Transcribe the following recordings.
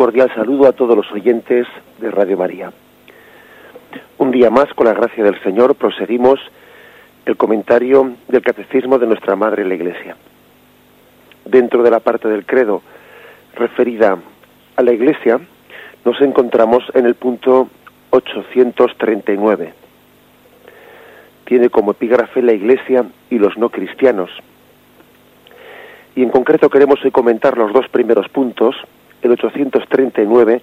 cordial saludo a todos los oyentes de Radio María. Un día más, con la gracia del Señor, proseguimos el comentario del Catecismo de nuestra Madre la Iglesia. Dentro de la parte del credo referida a la Iglesia, nos encontramos en el punto 839. Tiene como epígrafe la Iglesia y los no cristianos. Y en concreto queremos hoy comentar los dos primeros puntos, el 839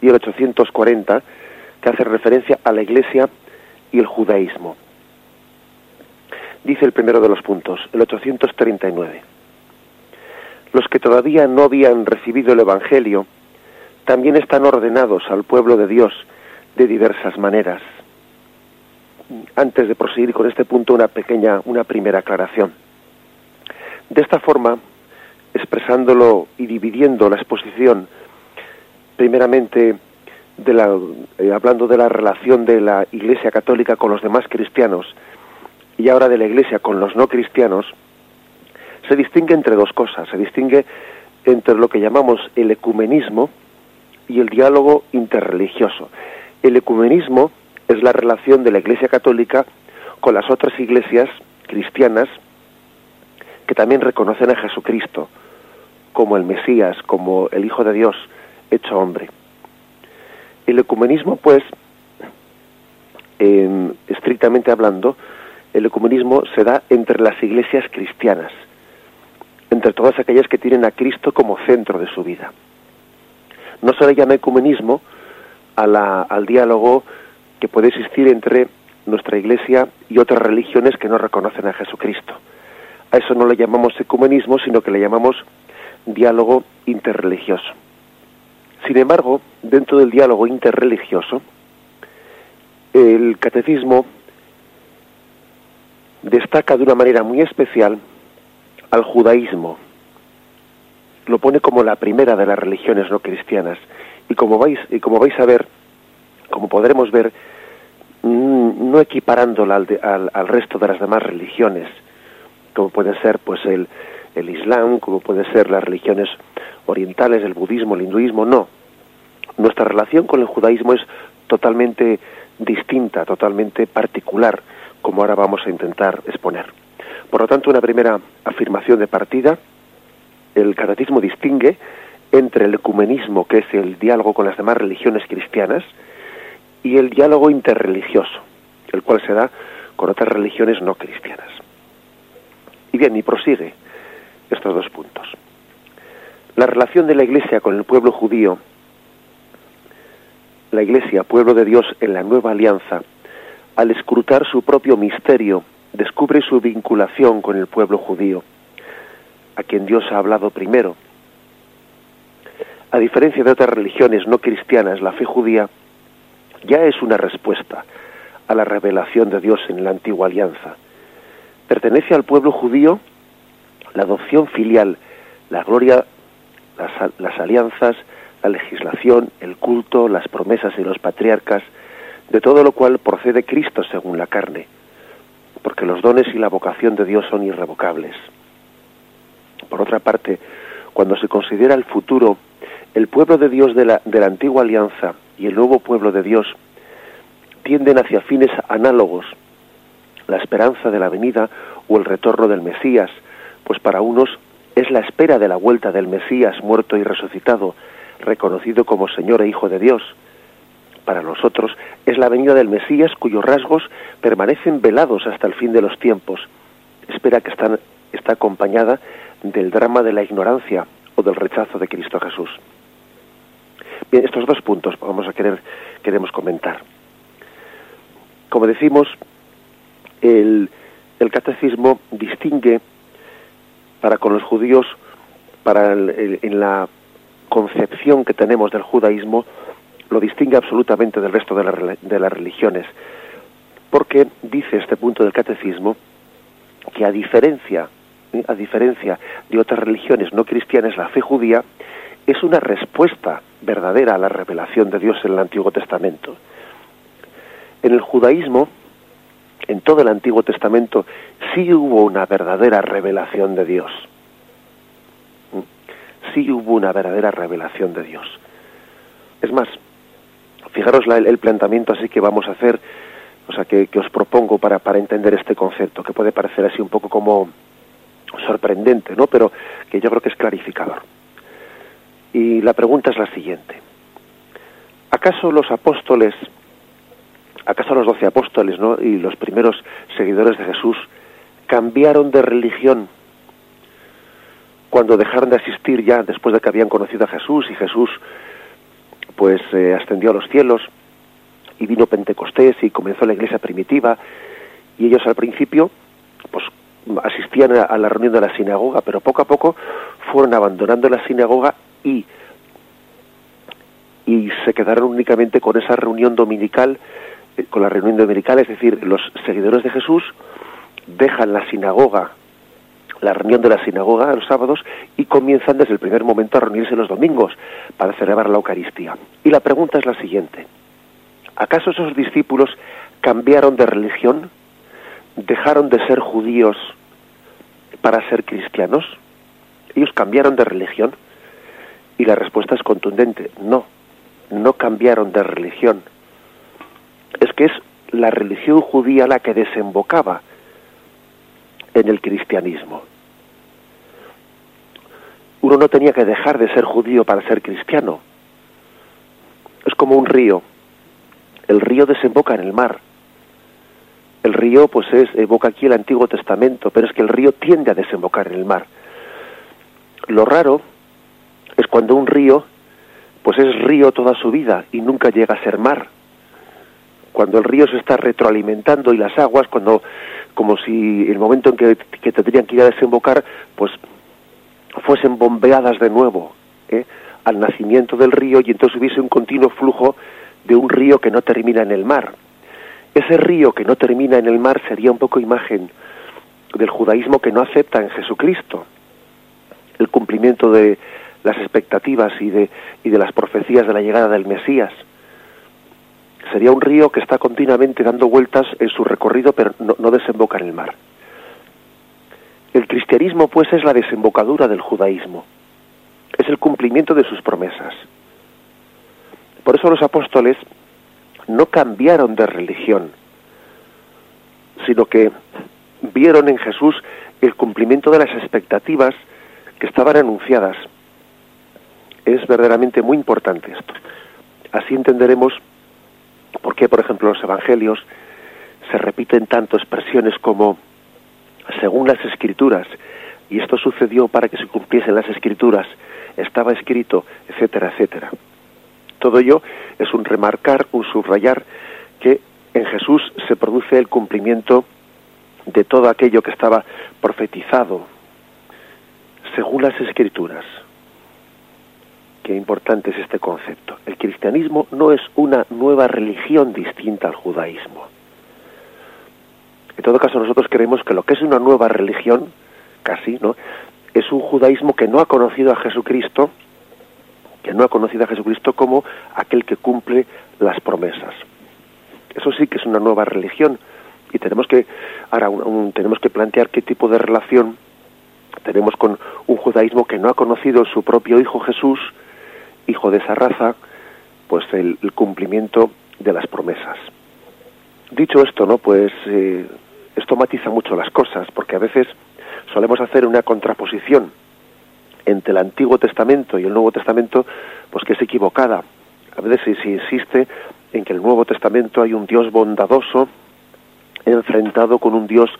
y el 840, que hace referencia a la Iglesia y el judaísmo. Dice el primero de los puntos, el 839. Los que todavía no habían recibido el Evangelio también están ordenados al pueblo de Dios de diversas maneras. Antes de proseguir con este punto, una pequeña, una primera aclaración. De esta forma, expresándolo y dividiendo la exposición, primeramente de la, eh, hablando de la relación de la Iglesia Católica con los demás cristianos y ahora de la Iglesia con los no cristianos, se distingue entre dos cosas. Se distingue entre lo que llamamos el ecumenismo y el diálogo interreligioso. El ecumenismo es la relación de la Iglesia Católica con las otras iglesias cristianas que también reconocen a Jesucristo como el Mesías, como el Hijo de Dios hecho hombre. El ecumenismo, pues, estrictamente hablando, el ecumenismo se da entre las iglesias cristianas, entre todas aquellas que tienen a Cristo como centro de su vida. No se le llama ecumenismo al diálogo que puede existir entre nuestra iglesia y otras religiones que no reconocen a Jesucristo. A eso no le llamamos ecumenismo, sino que le llamamos diálogo interreligioso. Sin embargo, dentro del diálogo interreligioso, el catecismo destaca de una manera muy especial al judaísmo. Lo pone como la primera de las religiones no cristianas. Y como vais, y como vais a ver, como podremos ver, mm, no equiparándola al, al, resto de las demás religiones, como puede ser pues el, el Islam, como puede ser las religiones orientales, el budismo, el hinduismo, no. Nuestra relación con el judaísmo es totalmente distinta, totalmente particular, como ahora vamos a intentar exponer. Por lo tanto, una primera afirmación de partida, el catecismo distingue entre el ecumenismo, que es el diálogo con las demás religiones cristianas, y el diálogo interreligioso, el cual se da con otras religiones no cristianas. Y bien, y prosigue estos dos puntos. La relación de la Iglesia con el pueblo judío, la Iglesia, pueblo de Dios en la nueva alianza, al escrutar su propio misterio, descubre su vinculación con el pueblo judío, a quien Dios ha hablado primero. A diferencia de otras religiones no cristianas, la fe judía ya es una respuesta a la revelación de Dios en la antigua alianza. Pertenece al pueblo judío la adopción filial, la gloria, las, alianzas, la legislación, el culto, las promesas y los patriarcas, de todo lo cual procede Cristo según la carne, porque los dones y la vocación de Dios son irrevocables. Por otra parte, cuando se considera el futuro, el pueblo de Dios de la, de la antigua alianza y el nuevo pueblo de Dios tienden hacia fines análogos, la esperanza de la venida o el retorno del Mesías, pues para unos es la espera de la vuelta del Mesías muerto y resucitado, reconocido como Señor e Hijo de Dios. Para nosotros es la venida del Mesías cuyos rasgos permanecen velados hasta el fin de los tiempos. Espera que está, está acompañada del drama de la ignorancia o del rechazo de Cristo Jesús. Bien, estos dos puntos vamos a querer queremos comentar. Como decimos, el, el catecismo distingue para con los judíos, para en la concepción que tenemos del judaísmo, lo distingue absolutamente del resto de, las religiones, porque dice este punto del catecismo que a diferencia, a diferencia de otras religiones no cristianas, la fe judía es una respuesta verdadera a la revelación de Dios en el Antiguo Testamento. En el judaísmo, en todo el Antiguo Testamento sí hubo una verdadera revelación de Dios. Sí hubo una verdadera revelación de Dios. Es más, fijaros el, planteamiento así que vamos a hacer, o sea, que, os propongo para, para entender este concepto, que puede parecer así un poco como sorprendente, ¿no? Pero que yo creo que es clarificador. Y la pregunta es la siguiente. ¿Acaso los apóstoles, acaso los doce apóstoles, ¿no? Y los primeros seguidores de Jesús cambiaron de religión cuando dejaron de asistir ya después de que habían conocido a Jesús y Jesús pues eh, ascendió a los cielos y vino Pentecostés y comenzó la iglesia primitiva y ellos al principio pues asistían a, la reunión de la sinagoga pero poco a poco fueron abandonando la sinagoga y y se quedaron únicamente con esa reunión dominical con la reunión dominical es decir los seguidores de Jesús dejan la sinagoga la reunión de la sinagoga los sábados y comienzan desde el primer momento a reunirse los domingos para celebrar la Eucaristía. Y la pregunta es la siguiente. ¿Acaso esos discípulos cambiaron de religión? ¿Dejaron de ser judíos para ser cristianos? ¿Ellos cambiaron de religión? Y la respuesta es contundente. No, no cambiaron de religión. Es que es la religión judía la que desembocaba en el cristianismo uno no tenía que dejar de ser judío para ser cristiano. Es como un río. El río desemboca en el mar. El río, pues es, evoca aquí el Antiguo Testamento, pero es que el río tiende a desembocar en el mar. Lo raro es cuando un río, pues es río toda su vida y nunca llega a ser mar. Cuando el río se está retroalimentando y las aguas, cuando, como si el momento en que, que tendrían que ir a desembocar, pues fuesen bombeadas de nuevo ¿eh? al nacimiento del río y entonces hubiese un continuo flujo de un río que no termina en el mar. Ese río que no termina en el mar sería un poco imagen del judaísmo que no acepta en Jesucristo el cumplimiento de las expectativas y de, y de las profecías de la llegada del Mesías. Sería un río que está continuamente dando vueltas en su recorrido, pero no desemboca en el mar. El cristianismo, pues, es la desembocadura del judaísmo, es el cumplimiento de sus promesas. Por eso los apóstoles no cambiaron de religión, sino que vieron en Jesús el cumplimiento de las expectativas que estaban anunciadas. Es verdaderamente muy importante esto. Así entenderemos por qué, por ejemplo, los evangelios se repiten tanto expresiones como según las escrituras, y esto sucedió para que se cumpliesen las escrituras, estaba escrito, etcétera, etcétera. Todo ello es un remarcar, un subrayar que en Jesús se produce el cumplimiento de todo aquello que estaba profetizado según las escrituras. Qué importante es este concepto. El cristianismo no es una nueva religión distinta al judaísmo. En todo caso, nosotros creemos que lo que es una nueva religión, casi, ¿no? Es un judaísmo que no ha conocido a Jesucristo, que no ha conocido a Jesucristo como aquel que cumple las promesas. Eso sí que es una nueva religión y tenemos que ahora tenemos que plantear qué tipo de relación tenemos con un judaísmo que no ha conocido su propio hijo Jesús, hijo de esa raza, pues el, cumplimiento de las promesas. Dicho esto, no, pues eh, esto matiza mucho las cosas, porque a veces solemos hacer una contraposición entre el Antiguo Testamento y el Nuevo Testamento, pues que es equivocada. A veces se insiste en que el Nuevo Testamento hay un Dios bondadoso enfrentado con un Dios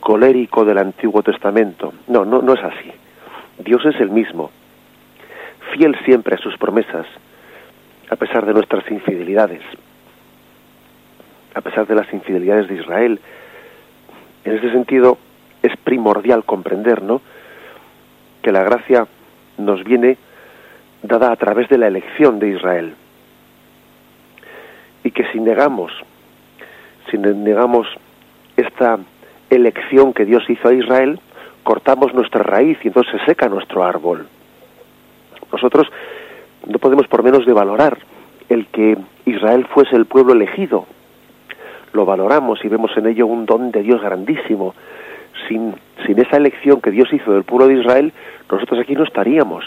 colérico del Antiguo Testamento. No, no, no es así. Dios es el mismo, fiel siempre a sus promesas, a pesar de nuestras infidelidades, a pesar de las infidelidades de Israel, en ese sentido, es primordial comprender, ¿no? Que la gracia nos viene dada a través de la elección de Israel. Y que si negamos, si negamos esta elección que Dios hizo a Israel, cortamos nuestra raíz y entonces se seca nuestro árbol. Nosotros no podemos por menos de valorar el que Israel fuese el pueblo elegido lo valoramos y vemos en ello un don de Dios grandísimo. Sin, sin esa elección que Dios hizo del pueblo de Israel, nosotros aquí no estaríamos.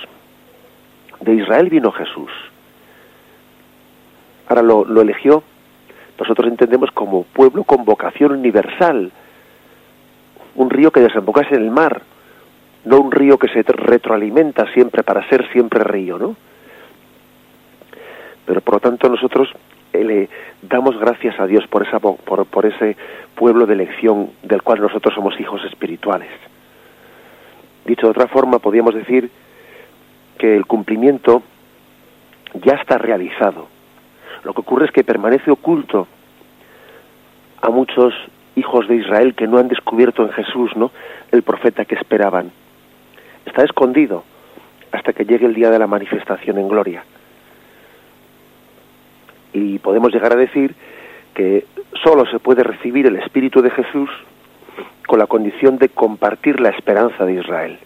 De Israel vino Jesús. Ahora lo, lo eligió, nosotros entendemos como pueblo con vocación universal, un río que desembocase en el mar, no un río que se retroalimenta siempre para ser siempre río, ¿no? Pero por lo tanto nosotros eh, le damos gracias a Dios por, esa, por, por ese pueblo de elección del cual nosotros somos hijos espirituales. Dicho de otra forma, podríamos decir que el cumplimiento ya está realizado. Lo que ocurre es que permanece oculto a muchos hijos de Israel que no han descubierto en Jesús, ¿no? el profeta que esperaban. Está escondido hasta que llegue el día de la manifestación en gloria. Y podemos llegar a decir que solo se puede recibir el Espíritu de Jesús con la condición de compartir la esperanza de Israel.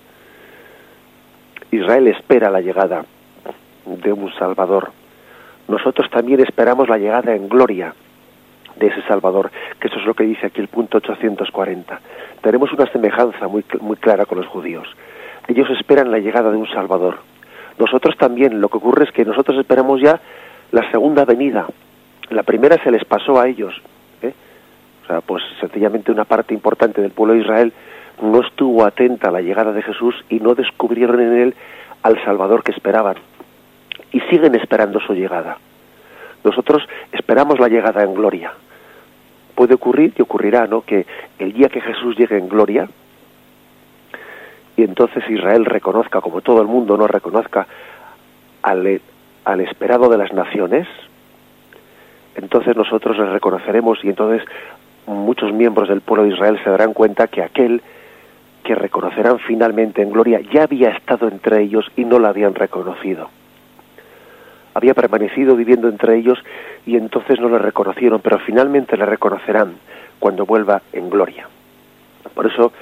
Israel espera la llegada de un Salvador. Nosotros también esperamos la llegada en gloria de ese Salvador, que eso es lo que dice aquí el punto 840. Tenemos una semejanza muy, muy clara con los judíos. Ellos esperan la llegada de un Salvador. Nosotros también, lo que ocurre es que nosotros esperamos ya la segunda venida. La primera se les pasó a ellos. ¿eh? O sea, pues sencillamente una parte importante del pueblo de Israel no estuvo atenta a la llegada de Jesús y no descubrieron en él al Salvador que esperaban. Y siguen esperando su llegada. Nosotros esperamos la llegada en gloria. Puede ocurrir y ocurrirá, ¿no? Que el día que Jesús llegue en gloria y entonces Israel reconozca, como todo el mundo no reconozca al, al esperado de las naciones, entonces nosotros le reconoceremos y entonces muchos miembros del pueblo de Israel se darán cuenta que aquel que reconocerán finalmente en gloria ya había estado entre ellos y no la habían reconocido había permanecido viviendo entre ellos y entonces no le reconocieron, pero finalmente le reconocerán cuando vuelva en gloria. Por eso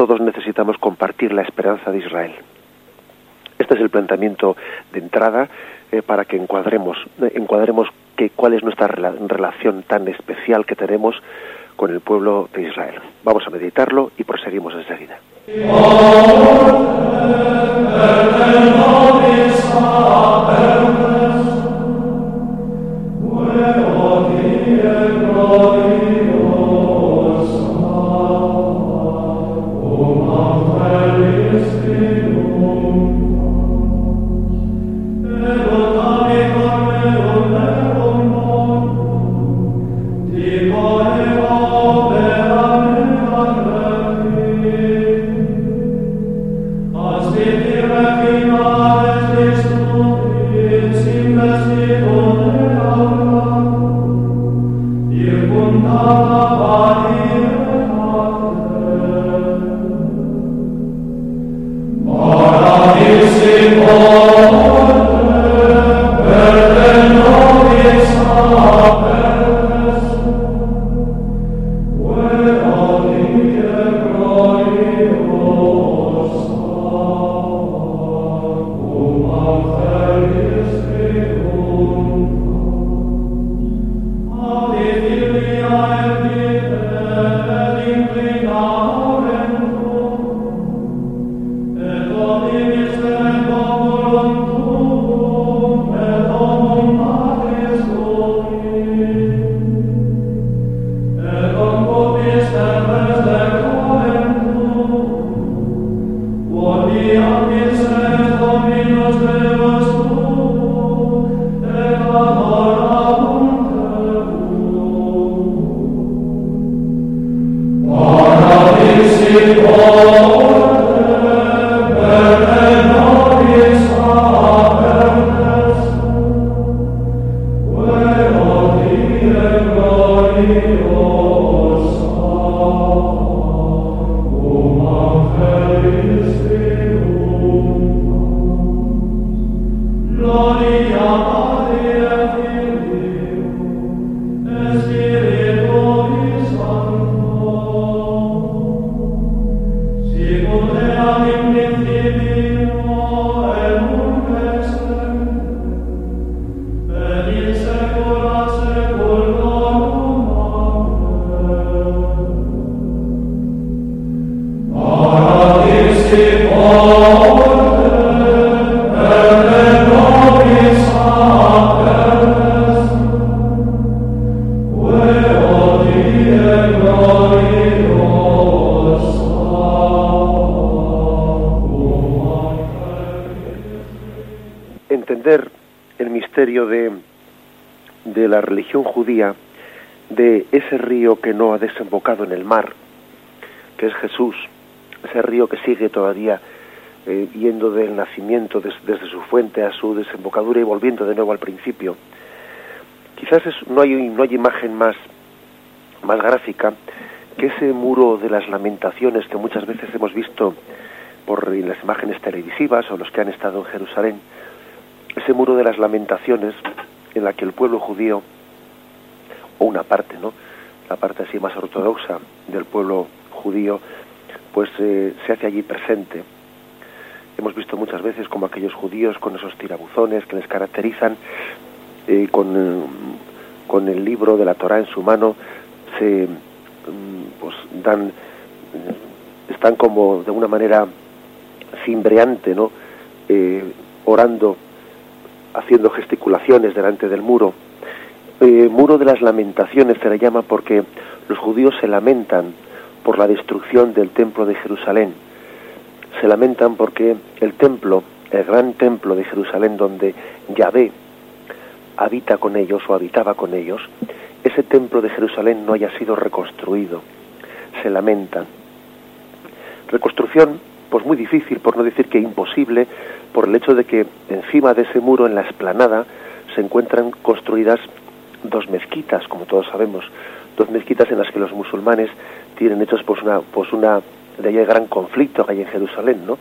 todos necesitamos compartir la esperanza de Israel. Este es el planteamiento de entrada eh, para que encuadremos, eh, encuadremos cuál es nuestra relación tan especial que tenemos con el pueblo de Israel. Vamos a meditarlo y proseguimos enseguida. Desembocado en el mar, que es Jesús, ese río que sigue todavía eh, yendo del nacimiento desde su fuente a su desembocadura y volviendo de nuevo al principio. Quizás no, hay, no hay imagen más, más gráfica que ese muro de las lamentaciones que muchas veces hemos visto por las imágenes televisivas o los que han estado en Jerusalén, ese muro de las lamentaciones en la que el pueblo judío, o una parte, ¿no? La parte así más ortodoxa del pueblo judío, pues eh, se hace allí presente. Hemos visto muchas veces como aquellos judíos con esos tirabuzones que les caracterizan, eh, con, con el libro de la Torah en su mano, se mm, pues dan eh, están como de una manera cimbreante, ¿no? orando, haciendo gesticulaciones delante del muro. Muro de las lamentaciones se le llama porque los judíos se lamentan por la destrucción del templo de Jerusalén. Se lamentan porque el templo, el gran templo de Jerusalén donde Yahvé habita con ellos o habitaba con ellos, ese templo de Jerusalén no haya sido reconstruido. Se lamentan. Reconstrucción, pues muy difícil, por no decir que imposible, por el hecho de que encima de ese muro, en la esplanada, se encuentran construidas dos mezquitas, como todos sabemos, dos mezquitas en las que los musulmanes tienen hechos pues una pues una de ahí hay gran conflicto que hay en Jerusalén, ¿no?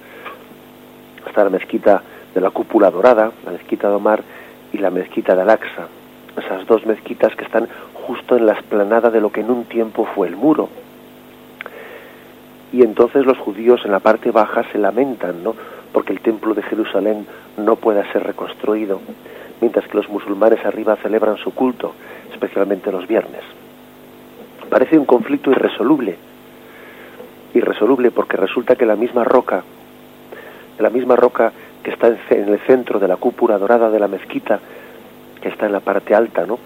Está la mezquita de la cúpula dorada, la mezquita de Omar y la mezquita de Al-Aqsa. Esas dos mezquitas que están justo en la esplanada de lo que en un tiempo fue el muro. Y entonces los judíos en la parte baja se lamentan, ¿no? Porque el templo de Jerusalén no pueda ser reconstruido, mientras que los musulmanes arriba celebran su culto, especialmente los viernes. Parece un conflicto irresoluble. Irresoluble porque resulta que la misma roca, la misma roca que está en el centro de la cúpula dorada de la mezquita, que está en la parte alta, ¿no?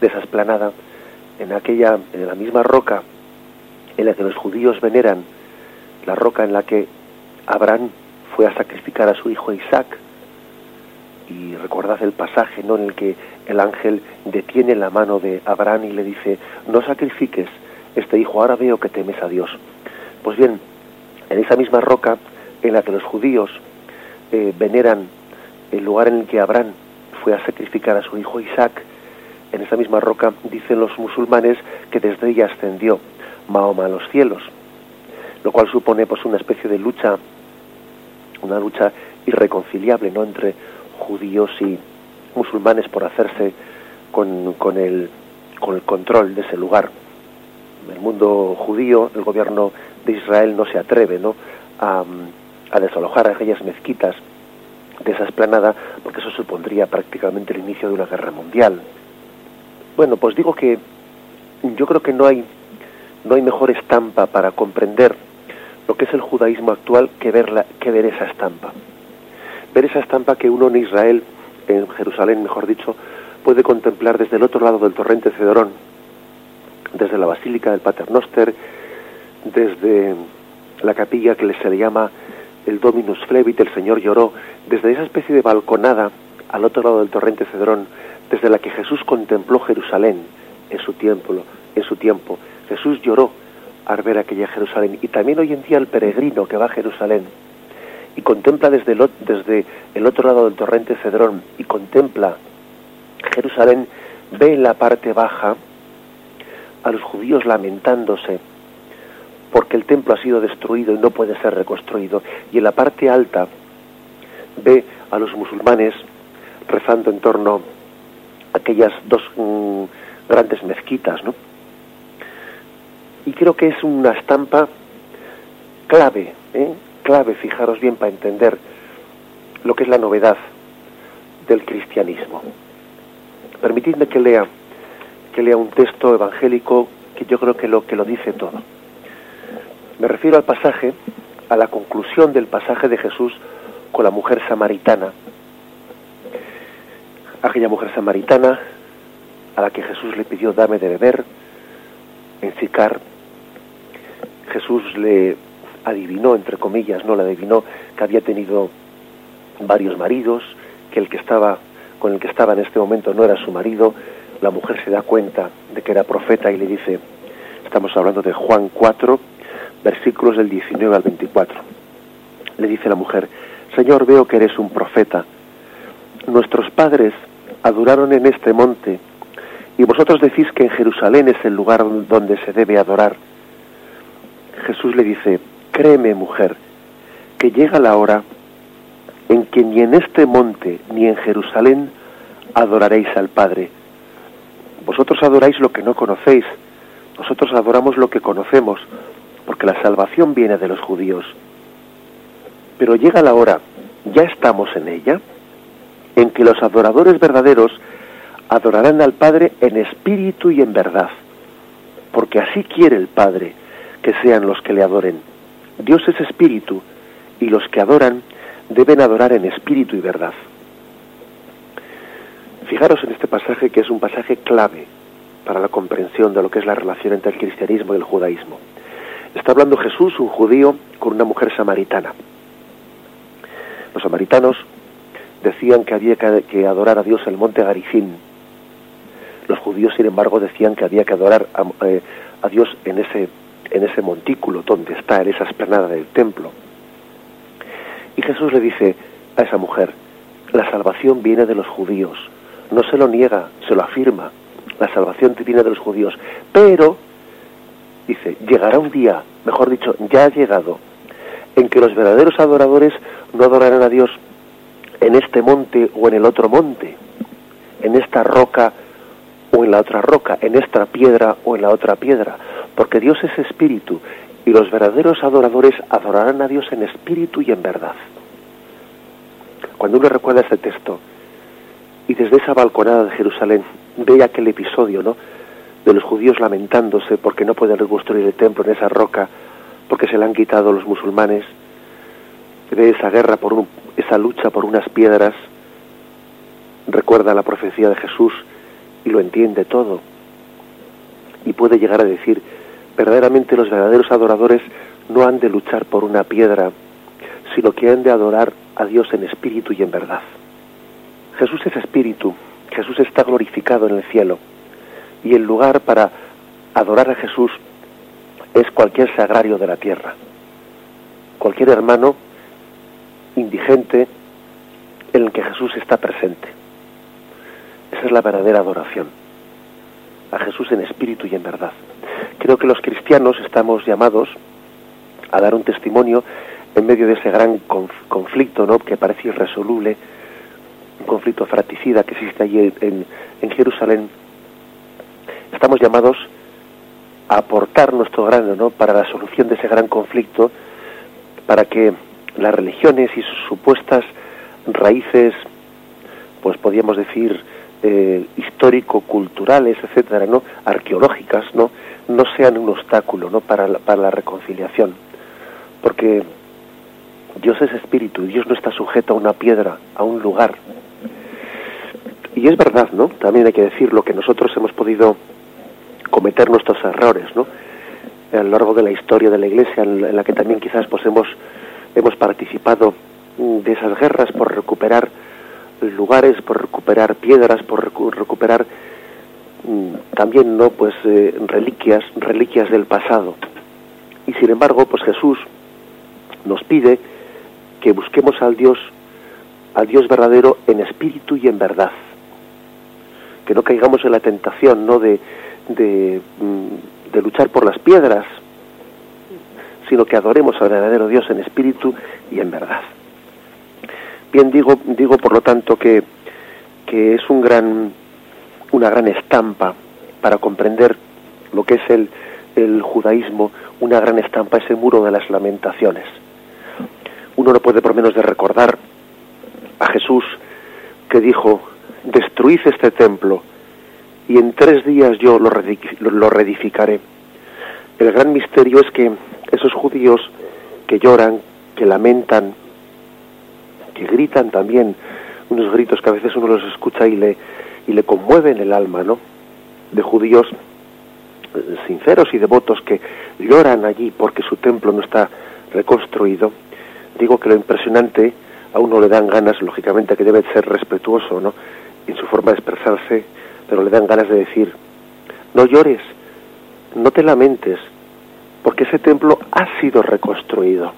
De esa esplanada, en aquella, en la misma roca en la que los judíos veneran, la roca en la que Abraham fue a sacrificar a su hijo Isaac, y recordad el pasaje ¿no? en el que el ángel detiene la mano de Abraham y le dice, no sacrifiques este hijo, ahora veo que temes a Dios. Pues bien, en esa misma roca en la que los judíos eh, veneran el lugar en el que Abraham fue a sacrificar a su hijo Isaac, en esa misma roca dicen los musulmanes que desde ella ascendió Mahoma a los cielos, lo cual supone pues una especie de lucha, una lucha irreconciliable, ¿no? entre judíos y musulmanes por hacerse con, con, el, con el control de ese lugar. El mundo judío, el gobierno de Israel no se atreve ¿no? A, desalojar aquellas mezquitas de esa esplanada porque eso supondría prácticamente el inicio de una guerra mundial. Bueno, pues digo que yo creo que no hay no hay mejor estampa para comprender lo que es el judaísmo actual que ver, que ver esa estampa ver esa estampa que uno en Israel, en Jerusalén, mejor dicho, puede contemplar desde el otro lado del torrente Cedrón, desde la Basílica del Paternoster, desde la capilla que se le llama el Dominus Flevit, el Señor lloró, desde esa especie de balconada al otro lado del torrente Cedrón, desde la que Jesús contempló Jerusalén en su tiempo, en su tiempo. Jesús lloró al ver aquella Jerusalén y también hoy en día el peregrino que va a Jerusalén y contempla desde el, otro lado del torrente Cedrón y contempla Jerusalén, ve en la parte baja a los judíos lamentándose porque el templo ha sido destruido y no puede ser reconstruido. Y en la parte alta ve a los musulmanes rezando en torno a aquellas dos mm, grandes mezquitas, ¿no? Y creo que es una estampa clave, ¿eh? Clave, fijaros bien, para entender lo que es la novedad del cristianismo. Permitidme que lea, que lea un texto evangélico que yo creo que lo, que lo dice todo. Me refiero al pasaje, a la conclusión del pasaje de Jesús con la mujer samaritana. Aquella mujer samaritana a la que Jesús le pidió dame de beber en Sicar. Jesús le adivinó, entre comillas, no la adivinó, que había tenido varios maridos, que el que estaba con el que estaba en este momento no era su marido, la mujer se da cuenta de que era profeta y le dice, estamos hablando de Juan 4, versículos del 19 al 24. Le dice la mujer, Señor, veo que eres un profeta. Nuestros padres adoraron en este monte y vosotros decís que en Jerusalén es el lugar donde se debe adorar. Jesús le dice, créeme mujer, que llega la hora en que ni en este monte ni en Jerusalén adoraréis al Padre. Vosotros adoráis lo que no conocéis, nosotros adoramos lo que conocemos, porque la salvación viene de los judíos. Pero llega la hora, ya estamos en ella, en que los adoradores verdaderos adorarán al Padre en espíritu y en verdad, porque así quiere el Padre que sean los que le adoren. Dios es espíritu y los que adoran deben adorar en espíritu y verdad. Fijaros en este pasaje que es un pasaje clave para la comprensión de lo que es la relación entre el cristianismo y el judaísmo. Está hablando Jesús, un judío, con una mujer samaritana. Los samaritanos decían que había que adorar a Dios en el monte Garicín. Los judíos, sin embargo, decían que había que adorar a, eh, a Dios en ese, en ese montículo donde está, en esa esplanada del templo. Y Jesús le dice a esa mujer, la salvación viene de los judíos. No se lo niega, se lo afirma. La salvación viene de los judíos. Pero, dice, llegará un día, mejor dicho, ya ha llegado, en que los verdaderos adoradores no adorarán a Dios en este monte o en el otro monte, en esta roca o en la otra roca, en esta piedra o en la otra piedra, porque Dios es espíritu y los verdaderos adoradores adorarán a Dios en espíritu y en verdad. Cuando uno recuerda este texto y desde esa balconada de Jerusalén ve aquel episodio, ¿no? De los judíos lamentándose porque no pueden reconstruir el templo en esa roca, porque se le han quitado los musulmanes, ve esa guerra por esa lucha por unas piedras, recuerda la profecía de Jesús y lo entiende todo. Y puede llegar a decir, verdaderamente los verdaderos adoradores no han de luchar por una piedra, sino que han de adorar a Dios en espíritu y en verdad. Jesús es espíritu, Jesús está glorificado en el cielo, y el lugar para adorar a Jesús es cualquier sagrario de la tierra. Cualquier hermano indigente en el que Jesús está presente. Esa es la verdadera adoración. A Jesús en espíritu y en verdad. Creo que los cristianos estamos llamados a dar un testimonio en medio de ese gran conflicto ¿no? que parece irresoluble, un conflicto fratricida que existe allí en, en Jerusalén. Estamos llamados a aportar nuestro grano ¿no? para la solución de ese gran conflicto, para que las religiones y sus supuestas raíces, pues podríamos decir, eh, histórico-culturales, etcétera, ¿no? arqueológicas, ¿no? No sean un obstáculo ¿no? para, la, para la reconciliación. Porque Dios es espíritu y Dios no está sujeto a una piedra, a un lugar. Y es verdad, ¿no? También hay que decirlo, que nosotros hemos podido cometer nuestros errores, ¿no? A lo largo de la historia de la Iglesia, en la que también quizás pues hemos hemos participado de esas guerras por recuperar lugares, por recuperar piedras, por recuperar también no pues eh, reliquias, reliquias del pasado. Y sin embargo, pues Jesús nos pide que busquemos al Dios, al Dios verdadero en espíritu y en verdad. Que no caigamos en la tentación, ¿no? de, de, mm, de luchar por las piedras, sino que adoremos al verdadero Dios en espíritu y en verdad. Bien, digo, digo por lo tanto que, que es un gran, una gran estampa para comprender lo que es el, el judaísmo, una gran estampa, ese muro de las lamentaciones. Uno no puede por menos de recordar a Jesús que dijo, destruid este templo y en tres días yo lo, lo reedificaré. El gran misterio es que esos judíos que lloran, que lamentan, que gritan también, unos gritos que a veces uno los escucha y le, y le conmueven el alma, ¿no? De judíos eh, sinceros y devotos que lloran allí porque su templo no está reconstruido. Digo que lo impresionante a uno le dan ganas, lógicamente que debe ser respetuoso, ¿no? En su forma de expresarse, pero le dan ganas de decir, no llores, no te lamentes, porque ese templo ha sido reconstruido.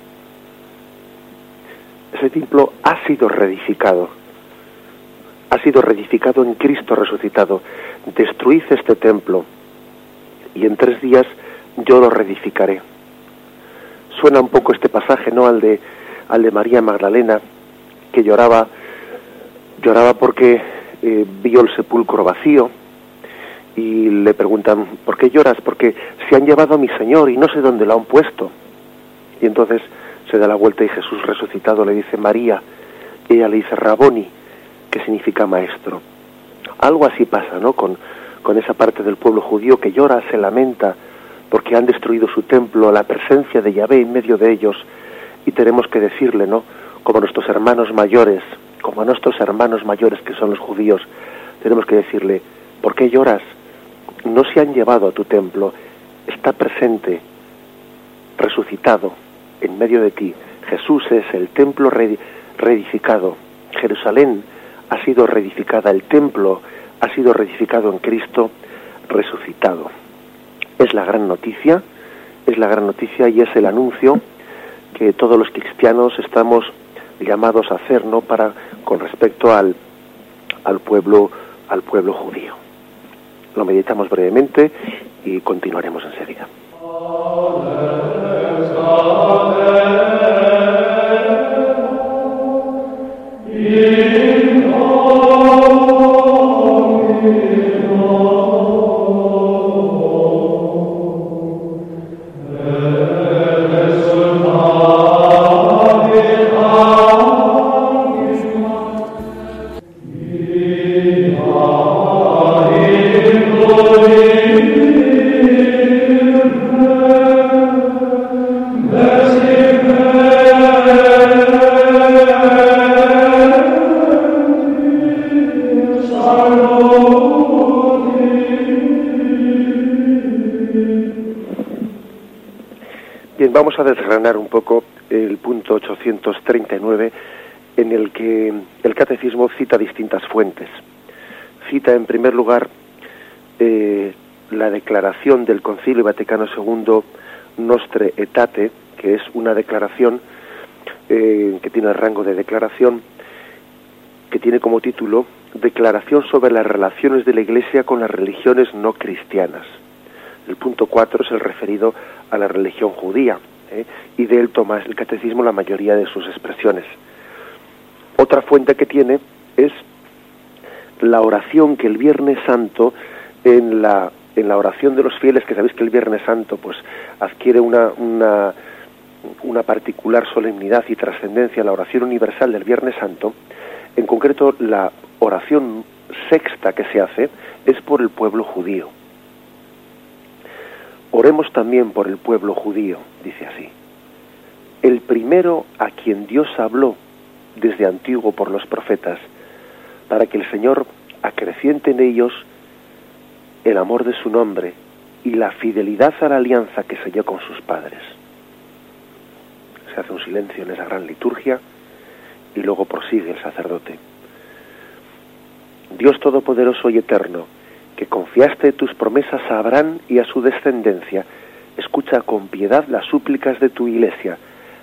Ese templo ha sido reedificado. Ha sido reedificado en Cristo resucitado. Destruid este templo y en tres días yo lo reedificaré. Suena un poco este pasaje, ¿no? Al de, al de María Magdalena, que lloraba, lloraba porque eh, vio el sepulcro vacío y le preguntan, ¿por qué lloras? Porque se han llevado a mi Señor y no sé dónde lo han puesto. Y entonces se da la vuelta y Jesús resucitado le dice María, ella le dice Raboni, que significa maestro. Algo así pasa, ¿no? Con, con esa parte del pueblo judío que llora, se lamenta, porque han destruido su templo, la presencia de Yahvé en medio de ellos, y tenemos que decirle, ¿no? como nuestros hermanos mayores, como a nuestros hermanos mayores que son los judíos, tenemos que decirle, ¿por qué lloras? No se han llevado a tu templo, está presente, resucitado en medio de ti. Jesús es el templo reedificado. Jerusalén ha sido reedificada, el templo ha sido reedificado en Cristo resucitado. Es la gran noticia, es la gran noticia y es el anuncio que todos los cristianos estamos llamados a hacer no para con respecto al, al pueblo al pueblo judío. Lo meditamos brevemente y continuaremos enseguida el punto 839 en el que el catecismo cita distintas fuentes. Cita en primer lugar eh, la declaración del Concilio Vaticano II Nostre Etate, que es una declaración eh, que tiene el rango de declaración, que tiene como título Declaración sobre las relaciones de la Iglesia con las religiones no cristianas. El punto 4 es el referido a la religión judía, ¿eh? y de él toma el catecismo la mayoría de sus expresiones. Otra fuente que tiene es la oración que el Viernes Santo en la en la oración de los fieles, que sabéis que el Viernes Santo pues adquiere una, una, una particular solemnidad y trascendencia, la oración universal del Viernes Santo, en concreto la oración sexta que se hace es por el pueblo judío. Oremos también por el pueblo judío, dice así. El primero a quien Dios habló desde antiguo por los profetas, para que el Señor acreciente en ellos el amor de su nombre y la fidelidad a la alianza que selló con sus padres. Se hace un silencio en esa gran liturgia y luego prosigue el sacerdote. Dios Todopoderoso y Eterno, que confiaste tus promesas a Abraham y a su descendencia, escucha con piedad las súplicas de tu iglesia,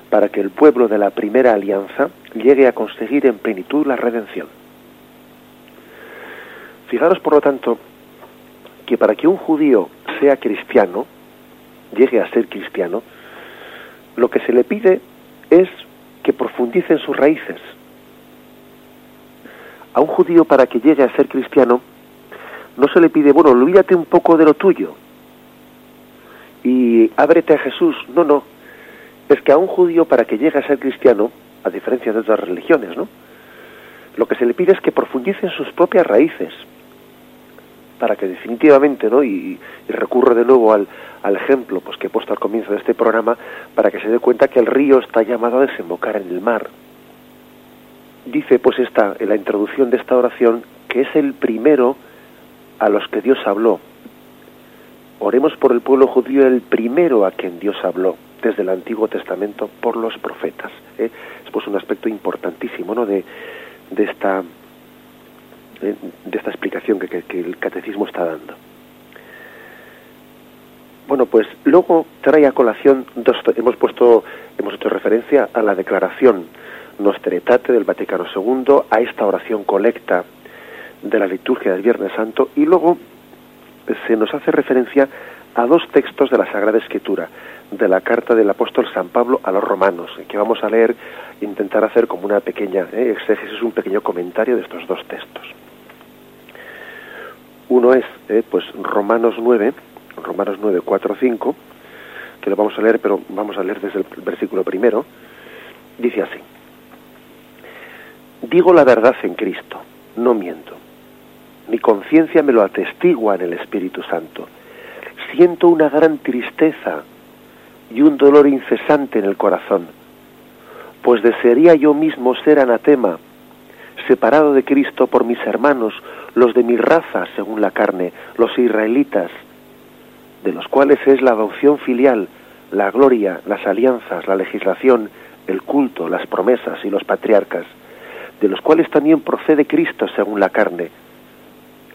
para que el pueblo de la primera alianza llegue a conseguir en plenitud la redención. Fijaros, por lo tanto, que para que un judío sea cristiano, llegue a ser cristiano, lo que se le pide es que profundice en sus raíces. A un judío para que llegue a ser cristiano, no se le pide, bueno, olvídate un poco de lo tuyo y ábrete a Jesús. No, no. Es que a un judío para que llegue a ser cristiano, a diferencia de otras religiones, ¿no? Lo que se le pide es que profundice en sus propias raíces, para que definitivamente, ¿no? Y, recurro de nuevo al, al, ejemplo pues, que he puesto al comienzo de este programa, para que se dé cuenta que el río está llamado a desembocar en el mar. Dice pues esta, en la introducción de esta oración, que es el primero a los que Dios habló. Oremos por el pueblo judío, el primero a quien Dios habló. desde el Antiguo Testamento por los profetas. ¿eh? Es pues un aspecto importantísimo ¿no? de, de, esta, de, esta explicación que, que, el catecismo está dando. Bueno, pues luego trae a colación dos, hemos puesto, hemos hecho referencia a la declaración Nostretate del Vaticano II, a esta oración colecta de la liturgia del Viernes Santo y luego se nos hace referencia a dos textos de la Sagrada Escritura, de la carta del apóstol San Pablo a los romanos, que vamos a leer, intentar hacer como una pequeña eh, exégesis, un pequeño comentario de estos dos textos. Uno es, eh, pues, Romanos 9, Romanos 9, 4, 5, que lo vamos a leer, pero vamos a leer desde el versículo primero, dice así, Digo la verdad en Cristo, no miento. Mi conciencia me lo atestigua en el Espíritu Santo. Siento una gran tristeza y un dolor incesante en el corazón, pues desearía yo mismo ser anatema, separado de Cristo por mis hermanos, los de mi raza según la carne, los israelitas, de los cuales es la adopción filial, la gloria, las alianzas, la legislación, el culto, las promesas y los patriarcas, de los cuales también procede Cristo según la carne,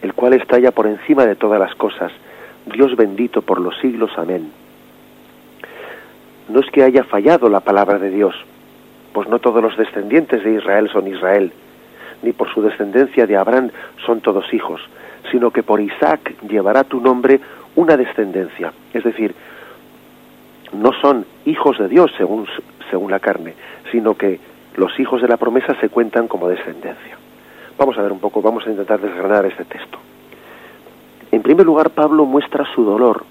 el cual está ya por encima de todas las cosas, Dios bendito por los siglos, amén. No es que haya fallado la palabra de Dios, pues no todos los descendientes de Israel son Israel, ni por su descendencia de Abraham son todos hijos, sino que por Isaac llevará tu nombre una descendencia, es decir, no son hijos de Dios según, según la carne, sino que los hijos de la promesa se cuentan como descendencia. Vamos a ver un poco, vamos a intentar desgranar este texto. En primer lugar, Pablo muestra su dolor.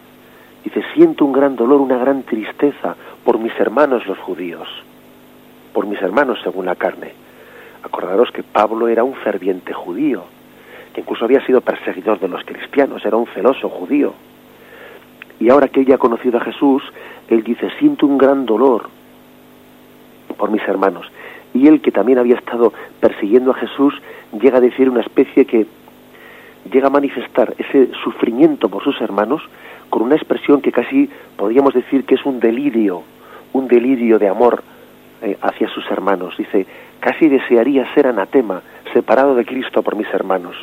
Dice, siento un gran dolor, una gran tristeza por mis hermanos los judíos, por mis hermanos según la carne. Acordaros que Pablo era un ferviente judío, que incluso había sido perseguidor de los cristianos, era un celoso judío. Y ahora que ella ha conocido a Jesús, él dice, siento un gran dolor por mis hermanos y él que también había estado persiguiendo a Jesús llega a decir una especie que llega a manifestar ese sufrimiento por sus hermanos con una expresión que casi podríamos decir que es un delirio, un delirio de amor eh, hacia sus hermanos. Dice, casi desearía ser anatema, separado de Cristo por mis hermanos.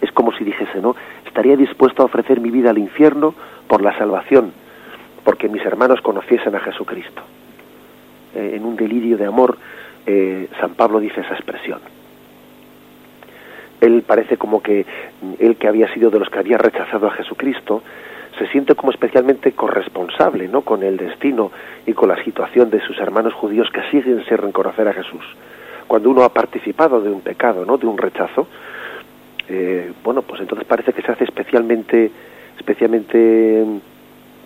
Es como si dijese, ¿no? Estaría dispuesto a ofrecer mi vida al infierno por la salvación, porque mis hermanos conociesen a Jesucristo. Eh, en un delirio de amor, eh, San Pablo dice esa expresión. Él parece como que él que había sido de los que había rechazado a Jesucristo, se siente como especialmente corresponsable ¿no? con el destino y con la situación de sus hermanos judíos que siguen sin reconocer a Jesús. Cuando uno ha participado de un pecado, ¿no? de un rechazo, eh, bueno, pues entonces parece que se hace especialmente, especialmente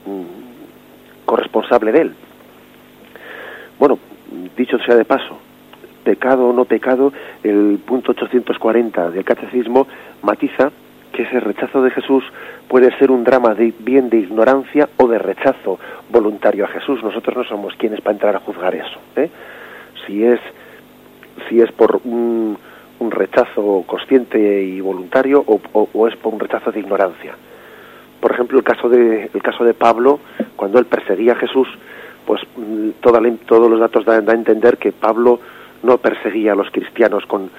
mm, corresponsable de él. Bueno, dicho sea de paso, pecado o no pecado, el punto 840 del catecismo matiza que ese rechazo de Jesús puede ser un drama de bien de ignorancia o de rechazo voluntario a Jesús. Nosotros no somos quienes para entrar a juzgar eso. ¿eh? Si es si es por un, rechazo consciente y voluntario o, o, es por un rechazo de ignorancia. Por ejemplo, el caso de el caso de Pablo cuando él perseguía a Jesús pues mm, todos los datos dan, a entender que Pablo no perseguía a los cristianos con,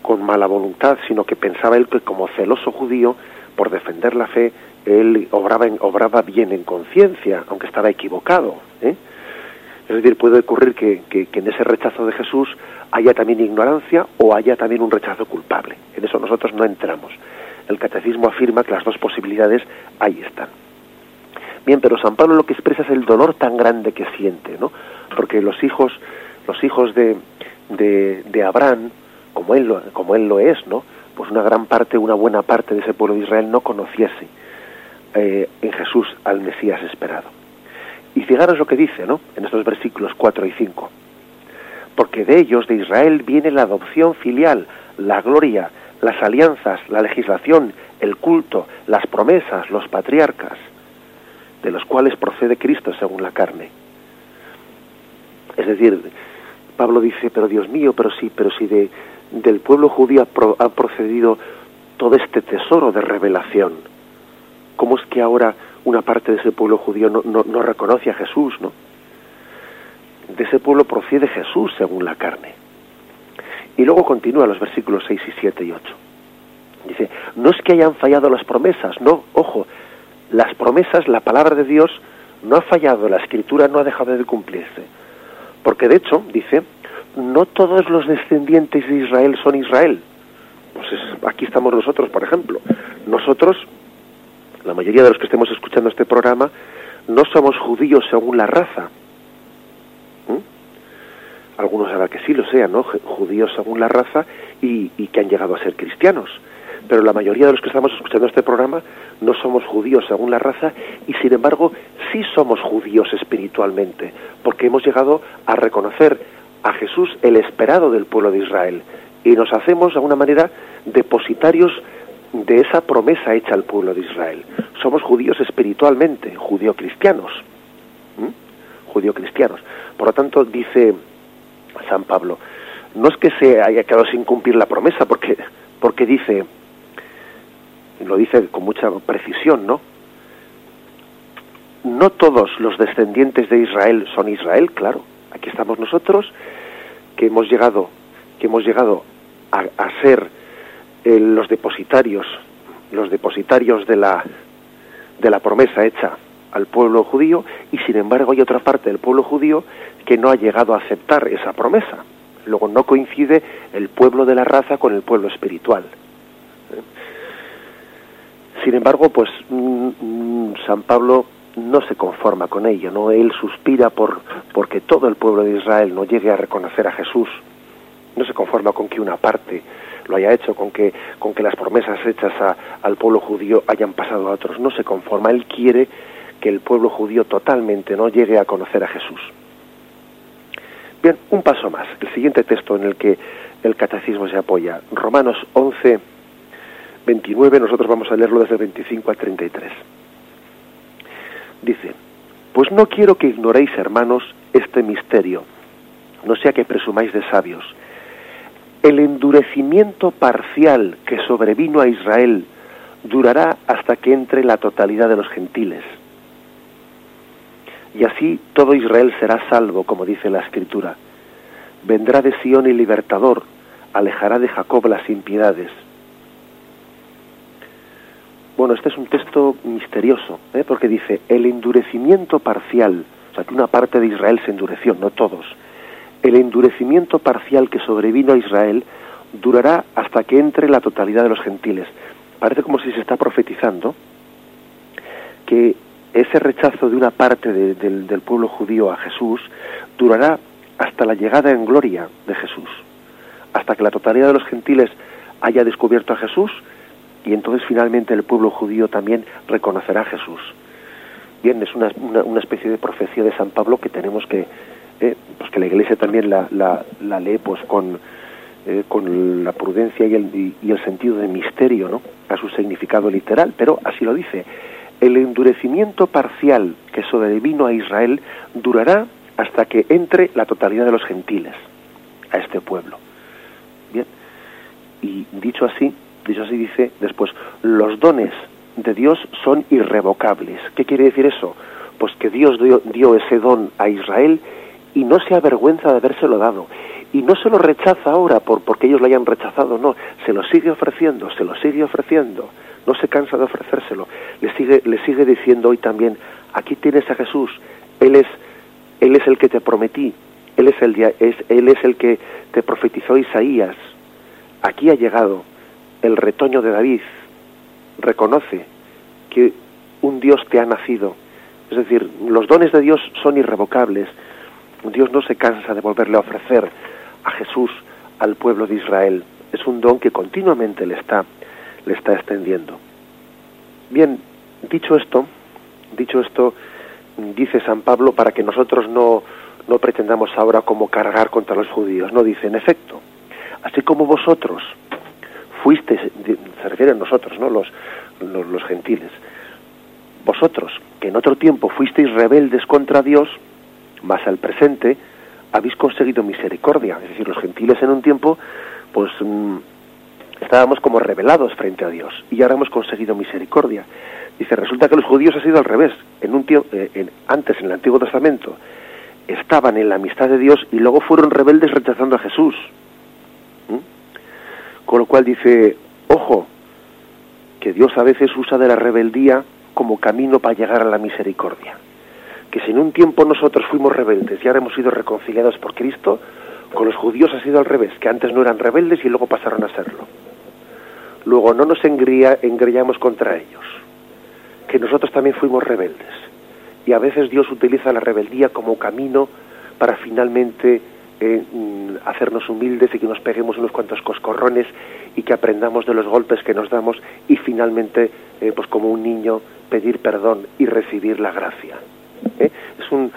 con mala voluntad, sino que pensaba él que como celoso judío, por defender la fe, él obraba, obraba bien en conciencia, aunque estaba equivocado. ¿eh? Es decir, puede ocurrir que, que, en ese rechazo de Jesús haya también ignorancia o haya también un rechazo culpable. En eso nosotros no entramos. El catecismo afirma que las dos posibilidades ahí están. Bien, pero San Pablo lo que expresa es el dolor tan grande que siente, ¿no? Porque los hijos, los hijos de, de, Abraham, como él, lo, como él lo es, ¿no? Pues una gran parte, una buena parte de ese pueblo de Israel no conociese eh, en Jesús al Mesías esperado. Y fijaros lo que dice, ¿no? En estos versículos 4 y 5. Porque de ellos, de Israel, viene la adopción filial, la gloria, las alianzas, la legislación, el culto, las promesas, los patriarcas de los cuales procede Cristo según la carne. Es decir, Pablo dice, pero Dios mío, pero sí, pero si de, del pueblo judío ha procedido todo este tesoro de revelación, ¿cómo es que ahora una parte de ese pueblo judío no, no, reconoce a Jesús, ¿no? De ese pueblo procede Jesús según la carne. Y luego continúa los versículos 6 y 7 y 8. Dice, no es que hayan fallado las promesas, no, ojo, las promesas, la palabra de Dios no ha fallado, la escritura no ha dejado de cumplirse. Porque de hecho, dice, no todos los descendientes de Israel son Israel. Pues aquí estamos nosotros, por ejemplo. Nosotros, la mayoría de los que estemos escuchando este programa, no somos judíos según la raza. ¿Mm? Algunos sabrán que sí lo sean, ¿no? Judíos según la raza y que han llegado a ser cristianos pero la mayoría de los que estamos escuchando este programa no somos judíos según la raza y sin embargo sí somos judíos espiritualmente, porque hemos llegado a reconocer a Jesús el esperado del pueblo de Israel y nos hacemos de alguna manera depositarios de esa promesa hecha al pueblo de Israel. Somos judíos espiritualmente, judío-cristianos. Judío-cristianos. Por lo tanto, dice San Pablo, no es que se haya quedado sin cumplir la promesa, porque, porque dice, lo dice con mucha precisión, ¿no? No todos los descendientes de Israel son Israel, claro. Aquí estamos nosotros que hemos llegado, que hemos llegado a, ser eh, los depositarios, los depositarios de la de la promesa hecha al pueblo judío y sin embargo hay otra parte del pueblo judío que no ha llegado a aceptar esa promesa. Luego no coincide el pueblo de la raza con el pueblo espiritual. Sin embargo, pues mm, mm, San Pablo no se conforma con ello, no él suspira por porque todo el pueblo de Israel no llegue a reconocer a Jesús. No se conforma con que una parte lo haya hecho, con que con que las promesas hechas al pueblo judío hayan pasado a otros. No se conforma, él quiere que el pueblo judío totalmente no llegue a conocer a Jesús. Bien, un paso más. El siguiente texto en el que el catecismo se apoya, Romanos 11 29, nosotros vamos a leerlo desde el 25 al 33. Dice, pues no quiero que ignoréis, hermanos, este misterio, no sea que presumáis de sabios. El endurecimiento parcial que sobrevino a Israel durará hasta que entre la totalidad de los gentiles. Y así todo Israel será salvo, como dice la Escritura. Vendrá de Sión el libertador, alejará de Jacob las impiedades bueno, este es un texto misterioso, ¿eh? porque dice, el endurecimiento parcial, o sea, que una parte de Israel se endureció, no todos, el endurecimiento parcial que sobrevino a Israel durará hasta que entre la totalidad de los gentiles. Parece como si se está profetizando que ese rechazo de una parte del pueblo judío a Jesús durará hasta la llegada en gloria de Jesús, hasta que la totalidad de los gentiles haya descubierto a Jesús y entonces finalmente el pueblo judío también reconocerá a Jesús. Bien, es una, una, especie de profecía de San Pablo que tenemos que, eh, pues que la Iglesia también la, la, lee pues con, eh, con la prudencia y el, y, el sentido de misterio, ¿no? A su significado literal, pero así lo dice. El endurecimiento parcial que sobrevino a Israel durará hasta que entre la totalidad de los gentiles a este pueblo. Bien, y dicho así, Dicho así dice después, los dones de Dios son irrevocables. ¿Qué quiere decir eso? Pues que Dios dio, ese don a Israel y no se avergüenza de habérselo dado. Y no se lo rechaza ahora por, porque ellos lo hayan rechazado, no, se lo sigue ofreciendo, se lo sigue ofreciendo, no se cansa de ofrecérselo. Le sigue, le sigue diciendo hoy también, aquí tienes a Jesús, Él es, Él es el que te prometí, Él es el, es, él es el que te profetizó Isaías, aquí ha llegado, el retoño de David reconoce que un Dios te ha nacido. Es decir, los dones de Dios son irrevocables. Dios no se cansa de volverle a ofrecer a Jesús al pueblo de Israel. Es un don que continuamente le está, le está extendiendo. Bien, dicho esto, dicho esto, dice San Pablo para que nosotros no, no pretendamos ahora como cargar contra los judíos. No dice, en efecto, así como vosotros fuisteis, se refiere a nosotros, ¿no? Los, los, gentiles. Vosotros, que en otro tiempo fuisteis rebeldes contra Dios, más al presente, habéis conseguido misericordia. Es decir, los gentiles en un tiempo, pues mm, estábamos como rebelados frente a Dios y ahora hemos conseguido misericordia. Dice, resulta que los judíos ha sido al revés. En un tiempo, eh, antes, en el Antiguo Testamento, estaban en la amistad de Dios y luego fueron rebeldes rechazando a Jesús. Con lo cual dice, ojo, que Dios a veces usa de la rebeldía como camino para llegar a la misericordia. Que si en un tiempo nosotros fuimos rebeldes y ahora hemos sido reconciliados por Cristo, con los judíos ha sido al revés, que antes no eran rebeldes y luego pasaron a serlo. Luego no nos engrillamos contra ellos, que nosotros también fuimos rebeldes. Y a veces Dios utiliza la rebeldía como camino para finalmente eh, mm, hacernos humildes y que nos peguemos unos cuantos coscorrones y que aprendamos de los golpes que nos damos y finalmente, eh, pues como un niño, pedir perdón y recibir la gracia. ¿eh? Es un,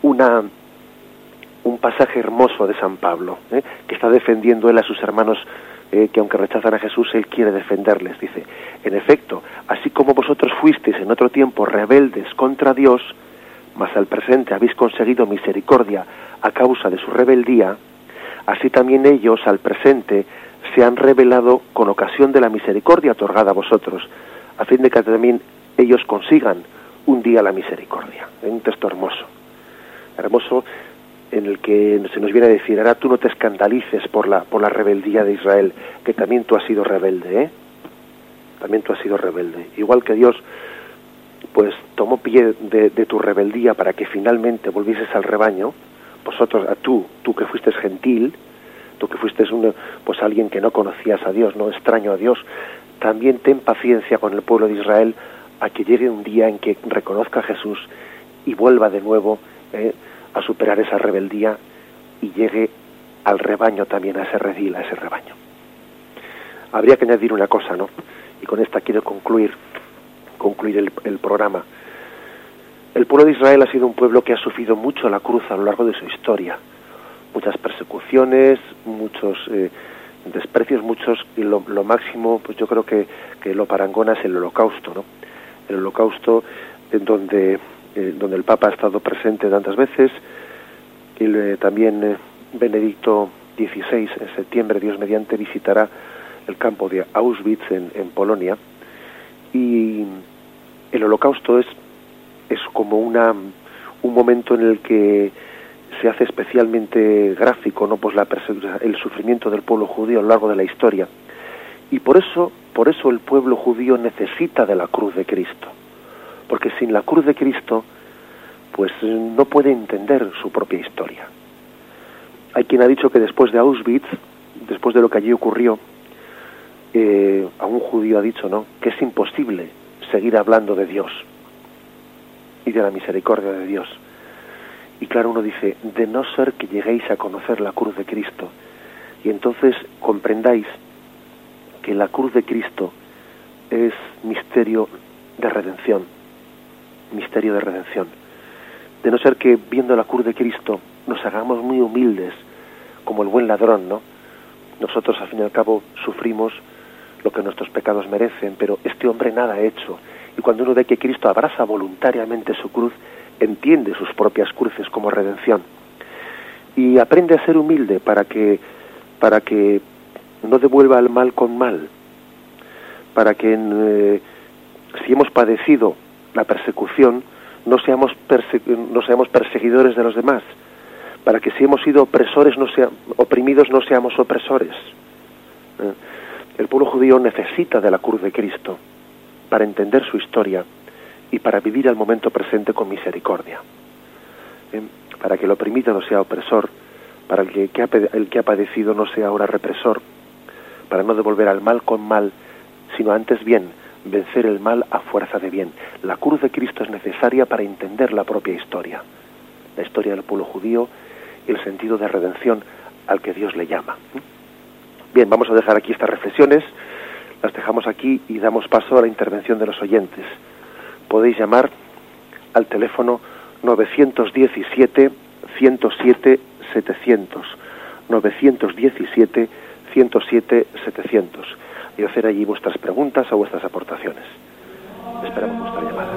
una, un pasaje hermoso de San Pablo, que está defendiendo él a sus hermanos que aunque rechazan a Jesús, Él quiere defenderles. Dice, en efecto, así como vosotros fuisteis en otro tiempo rebeldes contra Dios, mas al presente habéis conseguido misericordia a causa de su rebeldía, así también ellos al presente se han revelado con ocasión de la misericordia otorgada a vosotros, a fin de que también ellos consigan un día la misericordia. un texto hermoso, hermoso en el que se nos viene a decir, ahora tú no te escandalices por la, por la rebeldía de Israel, que también tú has sido rebelde, ¿eh? También tú has sido rebelde. Igual que Dios pues tomó pie de, tu rebeldía para que finalmente volvieses al rebaño, vosotros, a tú, tú que fuiste gentil, tú que fuiste un, pues alguien que no conocías a Dios, no extraño a Dios, también ten paciencia con el pueblo de Israel a que llegue un día en que reconozca a Jesús y vuelva de nuevo eh, a superar esa rebeldía y llegue al rebaño también, a ese redil, a ese rebaño. Habría que añadir una cosa, ¿no? Y con esta quiero concluir concluir el, programa. El pueblo de Israel ha sido un pueblo que ha sufrido mucho la cruz a lo largo de su historia. Muchas persecuciones, muchos eh, desprecios, muchos, y lo, máximo, pues yo creo que, que, lo parangona es el holocausto, ¿no? El holocausto en donde, eh, donde el Papa ha estado presente tantas veces, y también eh, Benedicto XVI, en septiembre, Dios mediante, visitará el campo de Auschwitz en, en Polonia, y el holocausto es, es como una, un momento en el que se hace especialmente gráfico no pues la el sufrimiento del pueblo judío a lo largo de la historia. Y por eso por eso el pueblo judío necesita de la cruz de Cristo. Porque sin la cruz de Cristo pues no puede entender su propia historia. Hay quien ha dicho que después de Auschwitz después de lo que allí ocurrió eh, a un judío ha dicho no que es imposible seguir hablando de Dios y de la misericordia de Dios. Y claro, uno dice, de no ser que lleguéis a conocer la cruz de Cristo, y entonces comprendáis que la cruz de Cristo es misterio de redención, misterio de redención. De no ser que viendo la cruz de Cristo nos hagamos muy humildes, como el buen ladrón, ¿no? Nosotros al fin y al cabo sufrimos lo que nuestros pecados merecen, pero este hombre nada ha hecho. Y cuando uno ve que Cristo abraza voluntariamente su cruz, entiende sus propias cruces como redención. Y aprende a ser humilde para que, para que no devuelva el mal con mal, para que eh, si hemos padecido la persecución, no seamos, no seamos perseguidores de los demás, para que si hemos sido opresores, no sea, oprimidos, no seamos opresores. ¿Eh? El pueblo judío necesita de la cruz de Cristo para entender su historia y para vivir el momento presente con misericordia. ¿Eh? Para que el oprimido no sea opresor, para que, el que ha padecido no sea ahora represor, para no devolver al mal con mal, sino antes bien vencer el mal a fuerza de bien. La cruz de Cristo es necesaria para entender la propia historia, la historia del pueblo judío y el sentido de redención al que Dios le llama. Bien, vamos a dejar aquí estas reflexiones, las dejamos aquí y damos paso a la intervención de los oyentes. Podéis llamar al teléfono 917 107 700 917 107 700 y hacer allí vuestras preguntas o vuestras aportaciones. Esperamos vuestra llamada.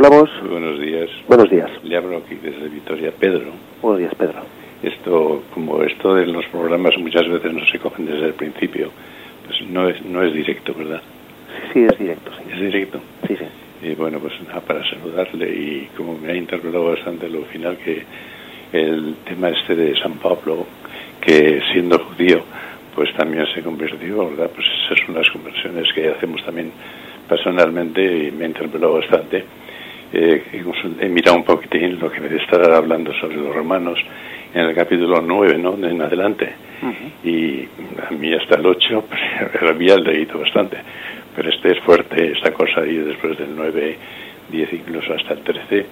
hablamos? Buenos días. Buenos días. Le hablo aquí desde Vitoria, Pedro. Buenos días, Pedro. Esto, como esto de los programas muchas veces no se cogen desde el principio, pues no es, no es directo, ¿verdad? Sí, es directo, sí. ¿Es directo? Sí, sí. Y bueno, pues nada, para saludarle y como me ha interpretado bastante lo final que el tema este de San Pablo, que siendo judío, pues también se convirtió, ¿verdad? Pues esas son las conversiones que hacemos también personalmente me interpeló bastante. Eh, he mirado un poquitín lo que me estar hablando sobre los romanos en el capítulo 9, ¿no? En adelante. Y a mí hasta el 8 pues, había leído bastante. Pero este es fuerte, esta cosa, y después del 9, 10, incluso hasta el 13,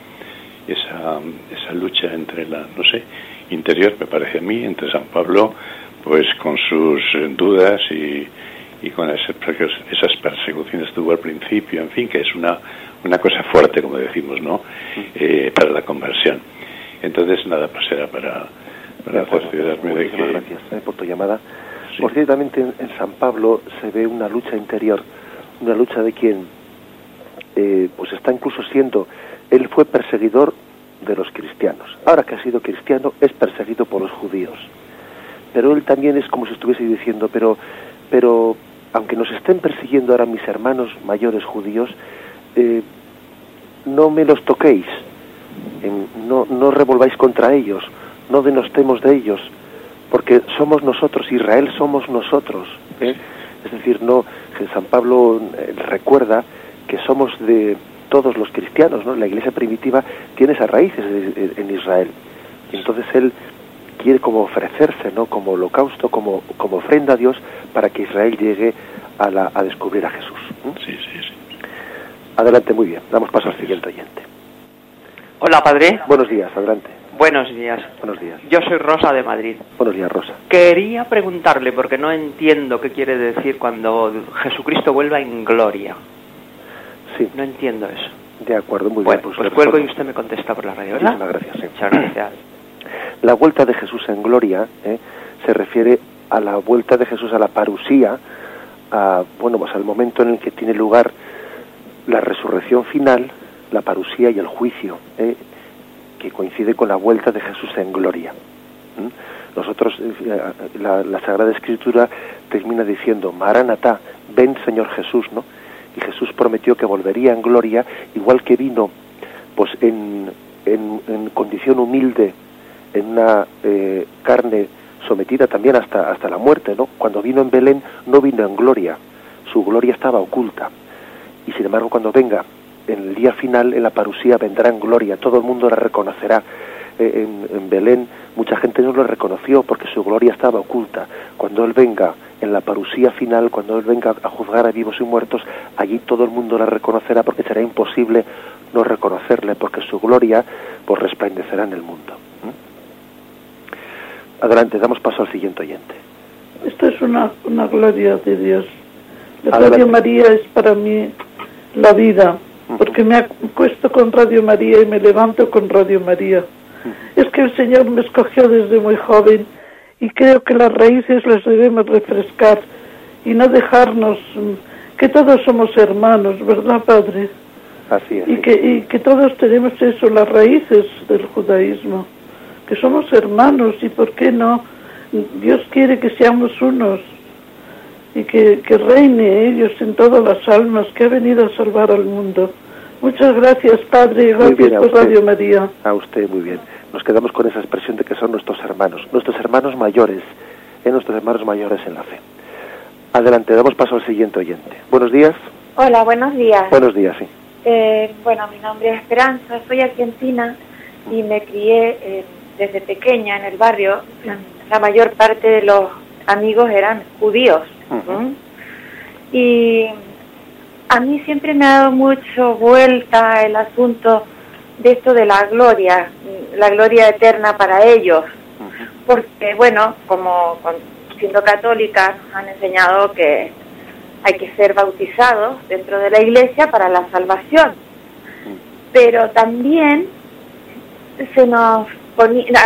esa, esa lucha entre la, no sé, interior, me parece a mí, entre San Pablo, pues con sus dudas y y con esas persecuciones tuvo al principio, en fin, que es una, una cosa fuerte, como decimos, ¿no? Eh, para la conversión. Entonces, nada, pues era para, para de que... Gracias eh, por tu llamada. Porque ciertamente en, San Pablo se ve una lucha interior, una lucha de quien, eh, pues está incluso siendo, él fue perseguidor de los cristianos. Ahora que ha sido cristiano, es perseguido por los judíos. Pero él también es como si estuviese diciendo, pero, pero aunque nos estén persiguiendo ahora mis hermanos mayores judíos, eh, no me los toquéis, no, no revolváis contra ellos, no denostemos de ellos, porque somos nosotros, Israel somos nosotros. ¿eh? Es decir, no, San Pablo eh, recuerda que somos de todos los cristianos, ¿no? La iglesia primitiva tiene esas raíces en Israel. Y entonces él quiere como ofrecerse, ¿no? Como holocausto, como, como ofrenda a Dios para que Israel llegue a, la, a descubrir a Jesús. Sí, sí, sí. Adelante, muy bien. Damos paso al siguiente oyente. Hola, padre. Buenos días, adelante. Buenos días. Buenos días. Yo soy Rosa de Madrid. Buenos días, Rosa. Quería preguntarle, porque no entiendo qué quiere decir cuando Jesucristo vuelva en gloria. Sí. No entiendo eso. De acuerdo, muy bien. Pues, pues cuelgo y usted me contesta por la radio, ¿verdad? Muchas gracias. Sí. Muchas gracias. La vuelta de Jesús en gloria ¿eh? se refiere a la vuelta de Jesús a la parusía, a, bueno, pues al momento en el que tiene lugar la resurrección final, la parusía y el juicio, ¿eh? que coincide con la vuelta de Jesús en gloria. Nosotros, eh, la, la, Sagrada Escritura termina diciendo, Maranatá, ven Señor Jesús, ¿no? Y Jesús prometió que volvería en gloria, igual que vino, pues en, en, condición humilde en una eh, carne sometida también hasta, hasta la muerte, ¿no? Cuando vino en Belén no vino en gloria, su gloria estaba oculta. Y sin embargo cuando venga en el día final, en la parusía, vendrá en gloria, todo el mundo la reconocerá. Eh, en, en, Belén mucha gente no lo reconoció porque su gloria estaba oculta. Cuando Él venga en la parusía final, cuando Él venga a juzgar a vivos y muertos, allí todo el mundo la reconocerá porque será imposible no reconocerle porque su gloria pues resplandecerá en el mundo. Adelante, damos paso al siguiente oyente. Esta es una, una gloria de Dios. La Radio María es para mí la vida, porque me acuesto con Radio María y me levanto con Radio María. Es que el Señor me escogió desde muy joven y creo que las raíces las debemos refrescar y no dejarnos, que todos somos hermanos, ¿verdad, Padre? Así es. Y que, y que todos tenemos eso, las raíces del judaísmo que somos hermanos y por qué no, Dios quiere que seamos unos y que, reine ellos en todas las almas que ha venido a salvar al mundo. Muchas gracias, Padre, gracias por Radio María. A usted, muy bien. Nos quedamos con esa expresión de que son nuestros hermanos, nuestros hermanos mayores, ¿eh? nuestros hermanos mayores en la fe. Adelante, damos paso al siguiente oyente. Buenos días. Hola, buenos días. Buenos días, sí. Eh, bueno, mi nombre es Esperanza, soy argentina y me crié en desde pequeña en el barrio, la mayor parte de los amigos eran judíos. Y a mí siempre me ha dado mucho vuelta el asunto de esto de la gloria, la gloria eterna para ellos. Porque, bueno, como siendo católicas han enseñado que hay que ser bautizados dentro de la iglesia para la salvación. Pero también se nos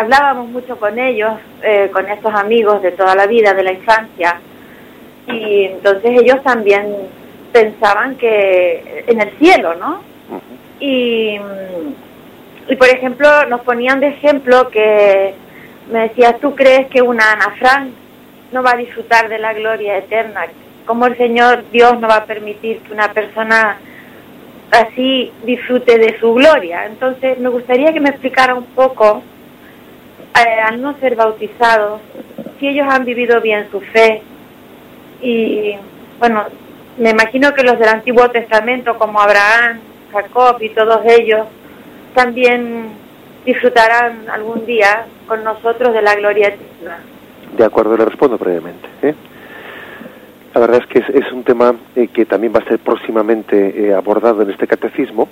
hablábamos mucho con ellos, eh, con estos amigos de toda la vida, de la infancia, y entonces ellos también pensaban que en el cielo, ¿no? Y, y por ejemplo, nos ponían de ejemplo que me decía, ¿tú crees que una Ana Frank no va a disfrutar de la gloria eterna? ¿Cómo el Señor Dios no va a permitir que una persona así disfrute de su gloria? Entonces, me gustaría que me explicara un poco, eh, al no ser bautizados, si ellos han vivido bien su fe y, bueno, me imagino que los del Antiguo Testamento, como Abraham, Jacob y todos ellos, también disfrutarán algún día con nosotros de la gloria eterna. De acuerdo, le respondo brevemente. ¿eh? La verdad es que es, un tema eh, que también va a ser próximamente eh, abordado en este catecismo,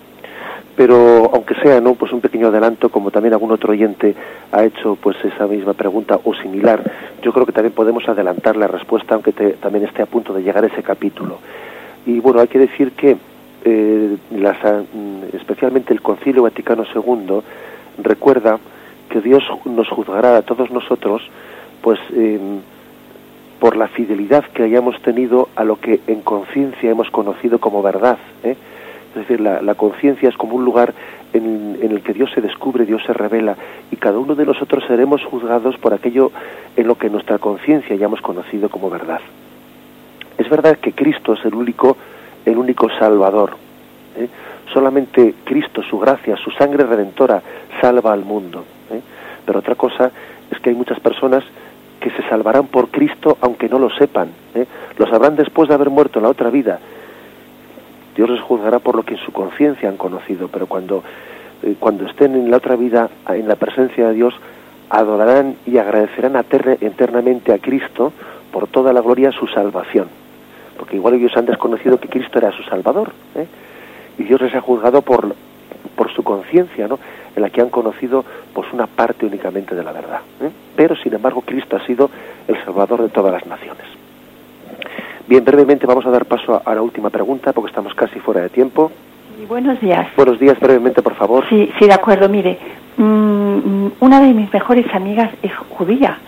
pero aunque sea no pues un pequeño adelanto como también algún otro oyente ha hecho pues esa misma pregunta o similar. Yo creo que también podemos adelantar la respuesta aunque también esté a punto de llegar ese capítulo. Y bueno hay que decir que eh, mm, especialmente el Concilio Vaticano II recuerda que Dios nos juzgará a todos nosotros pues em, por la fidelidad que hayamos tenido a lo que en conciencia hemos conocido como verdad ¿eh? Es decir, la, conciencia es como un lugar en, el que Dios se descubre, Dios se revela, y cada uno de nosotros seremos juzgados por aquello en lo que nuestra conciencia hayamos conocido como verdad. Es verdad que Cristo es el único, el único Salvador. ¿eh? Solamente Cristo, su gracia, su sangre redentora, salva al mundo. ¿eh? Pero otra cosa es que hay muchas personas que se salvarán por Cristo aunque no lo sepan. ¿eh? Lo sabrán después de haber muerto en la otra vida Dios les juzgará por lo que en su conciencia han conocido, pero cuando, eh, cuando estén en la otra vida, en la presencia de Dios, adorarán y agradecerán eternamente a Cristo por toda la gloria su salvación. Porque igual ellos han desconocido que Cristo era su Salvador. ¿eh? Y Dios les ha juzgado por, por su conciencia, ¿no? en la que han conocido pues una parte únicamente de la verdad. ¿eh? Pero sin embargo Cristo ha sido el Salvador de todas las naciones. Bien, brevemente vamos a dar paso a, la última pregunta porque estamos casi fuera de tiempo. buenos días. Buenos días, brevemente, por favor. Sí, sí, de acuerdo. Mire, mm, una de mis mejores amigas es judía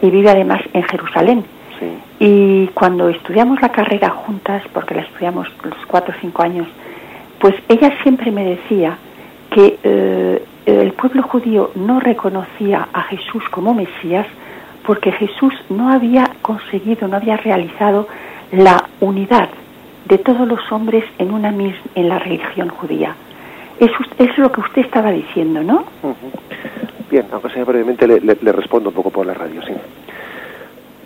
y vive además en Jerusalén. Sí. Y cuando estudiamos la carrera juntas, porque la estudiamos los cuatro o cinco años, pues ella siempre me decía que eh, el pueblo judío no reconocía a Jesús como Mesías porque Jesús no había conseguido, no había realizado la unidad de todos los hombres en una misma, en la religión judía. Eso es lo que usted estaba diciendo, ¿no? Bien, aunque sea brevemente, le, respondo un poco por la radio, sí.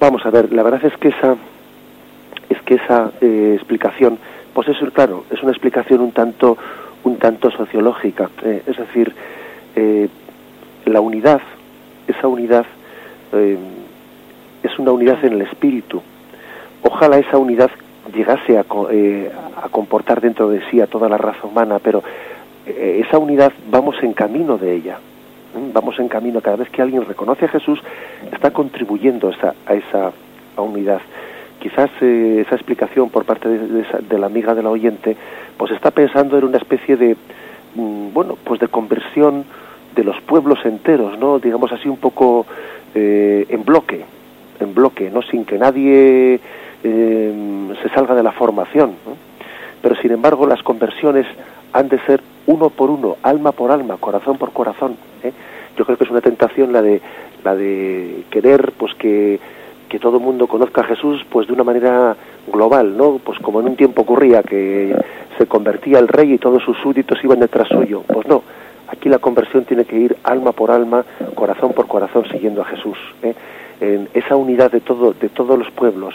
Vamos a ver, la verdad es que esa, es que esa eh, explicación, pues eso, claro, es una explicación un tanto, un tanto sociológica. Eh, es decir, eh, la unidad, esa unidad es una unidad en el espíritu, Ojalá esa unidad llegase a, eh, a, comportar dentro de sí a toda la raza humana, pero eh, esa unidad vamos en camino de ella. Vamos en camino, cada vez que alguien reconoce a Jesús, está contribuyendo a esa unidad. Quizás eh, esa explicación por parte de, la amiga de la oyente, pues está pensando en una especie de, mm, bueno, pues de conversión de los pueblos enteros, ¿no? Digamos así un poco en bloque, en bloque, ¿no? Sin que nadie eh, se salga de la formación. Pero sin embargo las conversiones han de ser uno por uno, alma por alma, corazón por corazón. ¿eh? Yo creo que es una tentación la de la de querer pues que, que todo el mundo conozca a Jesús pues de una manera global, ¿no? Pues como en un tiempo ocurría que se convertía el rey y todos sus súbditos iban detrás suyo. Pues no, aquí la conversión tiene que ir alma por alma, corazón por corazón siguiendo a Jesús. ¿eh? En esa unidad de todo de todos los pueblos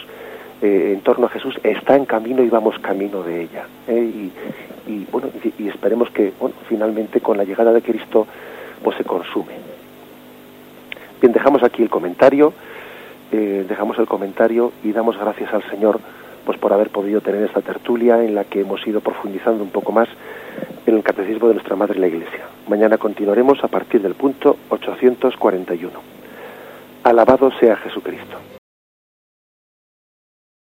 eh, en torno a Jesús está en camino y vamos camino de ella. ¿eh? Y, bueno, y, esperemos que bueno, finalmente con la llegada de Cristo pues se consume. Bien, dejamos aquí el comentario eh, dejamos el comentario y damos gracias al Señor pues por haber podido tener esta tertulia en la que hemos ido profundizando un poco más en el catecismo de nuestra Madre la Iglesia. Mañana continuaremos a partir del punto 841. Alabado sea Jesucristo.